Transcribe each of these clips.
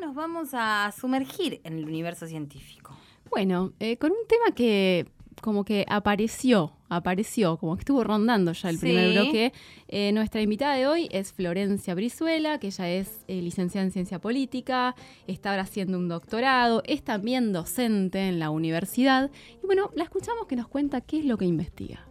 nos vamos a sumergir en el universo científico. Bueno, eh, con un tema que como que apareció, apareció, como que estuvo rondando ya el primer bloque. Eh, nuestra invitada de hoy es Florencia Brizuela, que ella es eh, licenciada en Ciencia Política, está ahora haciendo un doctorado, es también docente en la universidad. Y bueno, la escuchamos que nos cuenta qué es lo que investiga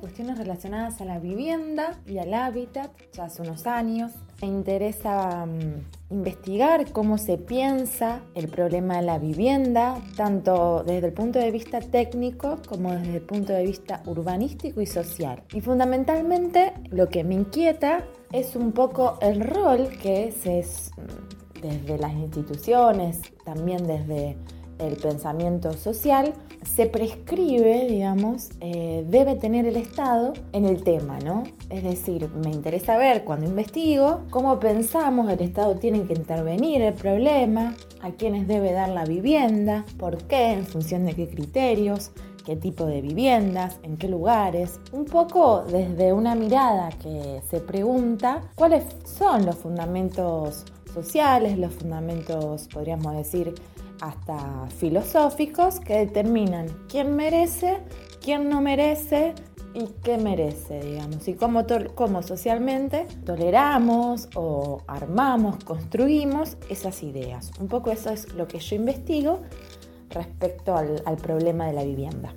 cuestiones relacionadas a la vivienda y al hábitat ya hace unos años. Me interesa mm, investigar cómo se piensa el problema de la vivienda, tanto desde el punto de vista técnico como desde el punto de vista urbanístico y social. Y fundamentalmente lo que me inquieta es un poco el rol que es mm, desde las instituciones, también desde el pensamiento social, se prescribe, digamos, eh, debe tener el Estado en el tema, ¿no? Es decir, me interesa ver cuando investigo cómo pensamos el Estado tiene que intervenir el problema, a quiénes debe dar la vivienda, por qué, en función de qué criterios, qué tipo de viviendas, en qué lugares, un poco desde una mirada que se pregunta cuáles son los fundamentos sociales, los fundamentos, podríamos decir, hasta filosóficos que determinan quién merece, quién no merece y qué merece, digamos, y cómo, socialmente toleramos o armamos, construimos esas ideas. Un poco eso es lo que yo investigo respecto al problema de la vivienda.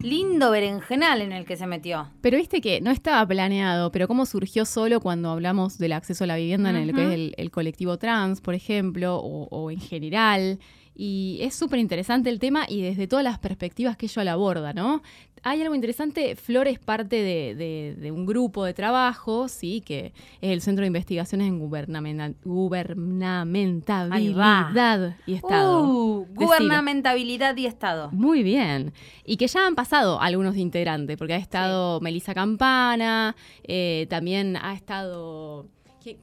Lindo berenjenal en el que se metió. Pero viste que no estaba planeado, pero cómo surgió solo cuando hablamos del acceso a la vivienda en el que es el, colectivo trans, por ejemplo, o en general. Y es súper interesante el tema y desde todas las perspectivas que ella lo aborda, ¿no? Hay algo interesante, Flor es parte de, un grupo de trabajo, sí, que es el Centro de Investigaciones en Gubernamentabilidad y Estado. Uh, gubernamentabilidad y Estado. Muy bien. Y que ya han pasado algunos de integrantes, porque ha estado Melissa Campana, eh, también ha estado...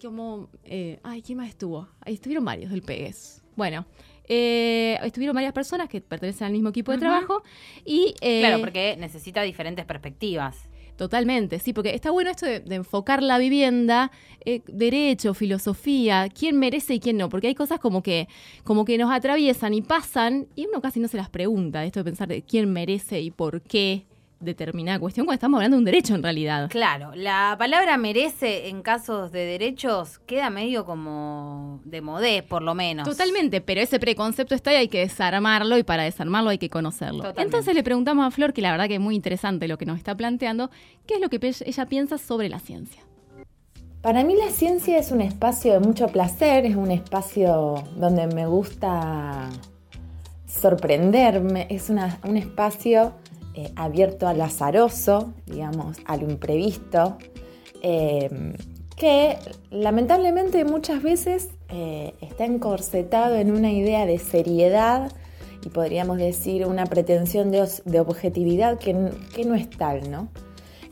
¿Cómo? Eh, ay, ¿quién más estuvo? Ahí estuvieron varios del PES. Bueno, eh, estuvieron varias personas que pertenecen al mismo equipo de trabajo y... Eh, claro, porque necesita diferentes perspectivas. Totalmente, sí, porque está bueno esto de, enfocar la vivienda, eh, derecho, filosofía, quién merece y quién no, porque hay cosas como que, como que nos atraviesan y pasan y uno casi no se las pregunta, esto de pensar de quién merece y por qué determinada cuestión cuando estamos hablando de un derecho en realidad. Claro, la palabra merece en casos de derechos queda medio como de modé, por lo menos. Totalmente, pero ese preconcepto está y hay que desarmarlo y para desarmarlo hay que conocerlo. Entonces le preguntamos a Flor, que la verdad que es muy interesante lo que nos está planteando, qué es lo que ella piensa sobre la ciencia. Para mí la ciencia es un espacio de mucho placer, es un espacio donde me gusta sorprenderme, es un espacio eh, abierto al azaroso, digamos, a lo imprevisto, eh, que lamentablemente muchas veces eh, está encorsetado en una idea de seriedad y podríamos decir una pretensión de, objetividad que, no es tal, ¿no?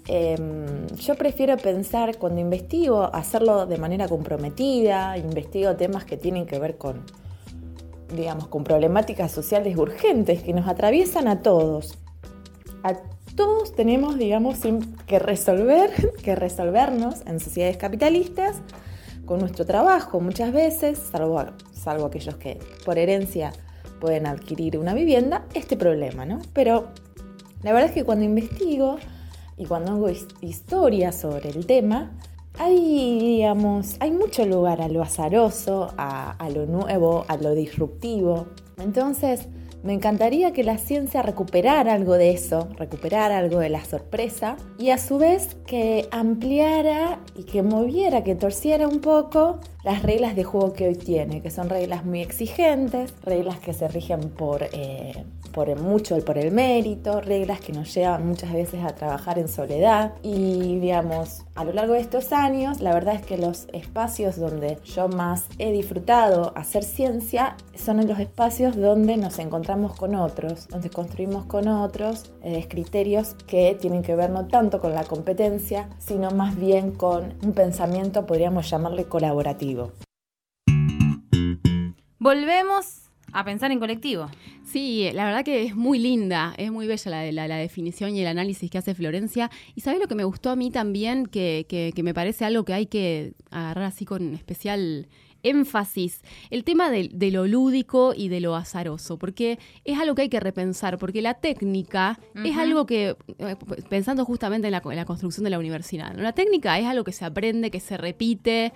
yo prefiero pensar cuando investigo, hacerlo de manera comprometida, investigo temas que tienen que ver con, digamos, con problemáticas sociales urgentes que nos atraviesan a todos a todos tenemos, digamos, que resolver, que resolvernos en sociedades capitalistas con nuestro trabajo muchas veces, salvo, salvo aquellos que por herencia pueden adquirir una vivienda, este problema, ¿no? Pero la verdad es que cuando investigo y cuando hago historia sobre el tema, hay, digamos, hay mucho lugar a lo azaroso, a lo nuevo, a lo disruptivo. Entonces, me encantaría que la ciencia recuperara algo de eso, recuperara algo de la sorpresa y a su vez que ampliara y que moviera, que torciera un poco las reglas de juego que hoy tiene, que son reglas muy exigentes, reglas que se rigen por, eh, por mucho, por el mérito, reglas que nos llevan muchas veces a trabajar en soledad. Y digamos, a lo largo de estos años, la verdad es que los espacios donde yo más he disfrutado hacer ciencia son en los espacios donde nos encontramos con otros, donde construimos con otros eh, criterios que tienen que ver no tanto con la competencia, sino más bien con un pensamiento, podríamos llamarle colaborativo. Volvemos a pensar en colectivo. Sí, la verdad que es muy linda, es muy bella la, la, definición y el análisis que hace Florencia. Y sabes lo que me gustó a mí también, que, que, me parece algo que hay que agarrar así con especial énfasis el tema de, lo lúdico y de lo azaroso, porque es algo que hay que repensar, porque la técnica es algo que, eh, pensando justamente en la, en la construcción de la universidad, la técnica es algo que se aprende, que se repite,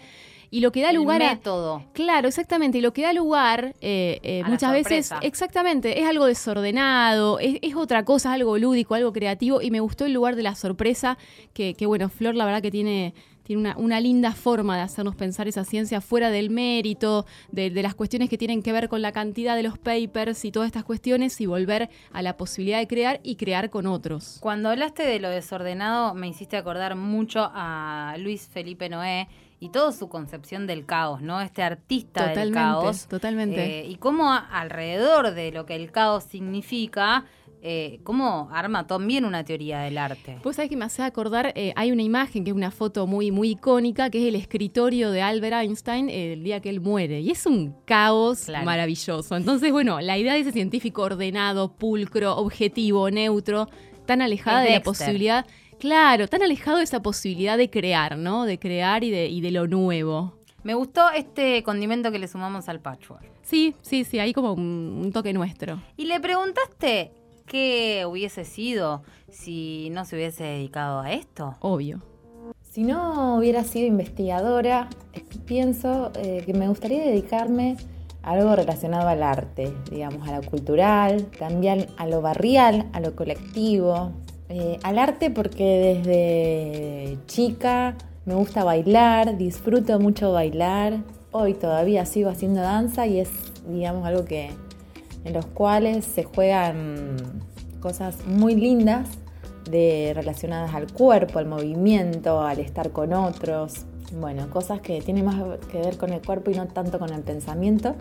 y lo que da lugar a método. Claro, exactamente. Y lo que da lugar eh, eh, muchas veces, exactamente, es algo desordenado, es, otra cosa, algo lúdico, algo creativo. Y me gustó el lugar de la sorpresa, que, que bueno, Flor la verdad que tiene tiene una, una, linda forma de hacernos pensar esa ciencia fuera del mérito, de, de, las cuestiones que tienen que ver con la cantidad de los papers y todas estas cuestiones y volver a la posibilidad de crear y crear con otros. Cuando hablaste de lo desordenado me hiciste acordar mucho a Luis Felipe Noé y toda su concepción del caos, ¿no? Este artista del caos. Totalmente. Eh, y cómo alrededor de lo que el caos significa, eh, cómo arma también una teoría del arte. Pues sabés que me hace acordar, eh, hay una imagen que es una foto muy, muy icónica, que es el escritorio de Albert Einstein el día que él muere. Y es un caos maravilloso. Entonces, bueno, la idea de ese científico ordenado, pulcro, objetivo, neutro, tan alejada de la posibilidad Claro, tan alejado de esa posibilidad de crear, ¿no? De crear y de, y de lo nuevo. Me gustó este condimento que le sumamos al patchwork. Sí, sí, sí, ahí como un, toque nuestro. ¿Y le preguntaste qué hubiese sido si no se hubiese dedicado a esto? Obvio. Si no hubiera sido investigadora, pienso eh, que me gustaría dedicarme a algo relacionado al arte, digamos, a lo cultural, también a lo barrial, a lo colectivo, eh, al arte porque desde chica me gusta bailar, disfruto mucho bailar. Hoy todavía sigo haciendo danza y es, digamos, algo que en los cuales se juegan cosas muy lindas de, relacionadas al cuerpo, al movimiento, al estar con otros bueno, cosas que tienen más que ver con el cuerpo y no tanto con el pensamiento.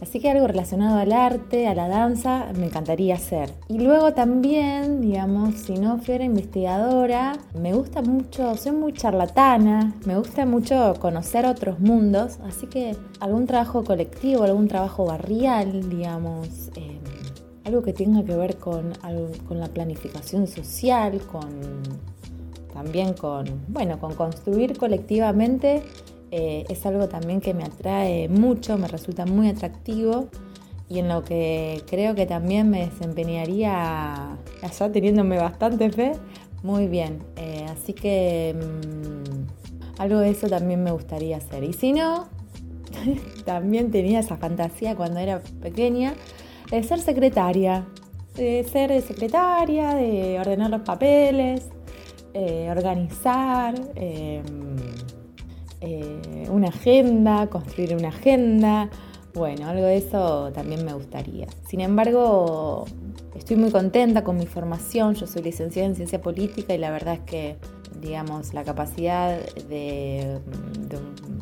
Así que algo relacionado al arte, a la danza, me encantaría hacer. Y luego también, digamos, si no fuera investigadora, me gusta mucho, soy muy charlatana, me gusta mucho conocer otros mundos, así que algún trabajo colectivo, algún trabajo barrial, digamos, eh, algo que tenga que ver con, con la planificación social, con también con, bueno, con construir colectivamente eh, es algo también que me atrae mucho, me resulta muy atractivo y en lo que creo que también me desempeñaría, allá teniéndome bastante fe, muy bien. Eh, así que mm, algo de eso también me gustaría hacer. Y si no, también tenía esa fantasía cuando era pequeña de ser secretaria, de ser secretaria, de ordenar los papeles, eh, organizar em, eh, una agenda, construir una agenda. Bueno, algo de eso también me gustaría. Sin embargo, estoy muy contenta con mi formación. Yo soy licenciada en ciencia política y la verdad es que, digamos, la capacidad de,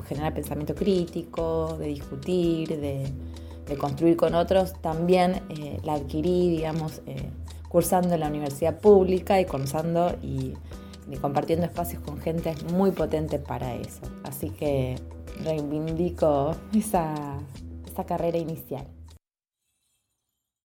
generar pensamiento crítico, de discutir, de, construir con otros, también eh, la adquirí, digamos, cursando en la universidad pública y cursando y, compartiendo espacios con gente muy potente para eso. Así que reivindico esa, esa carrera inicial.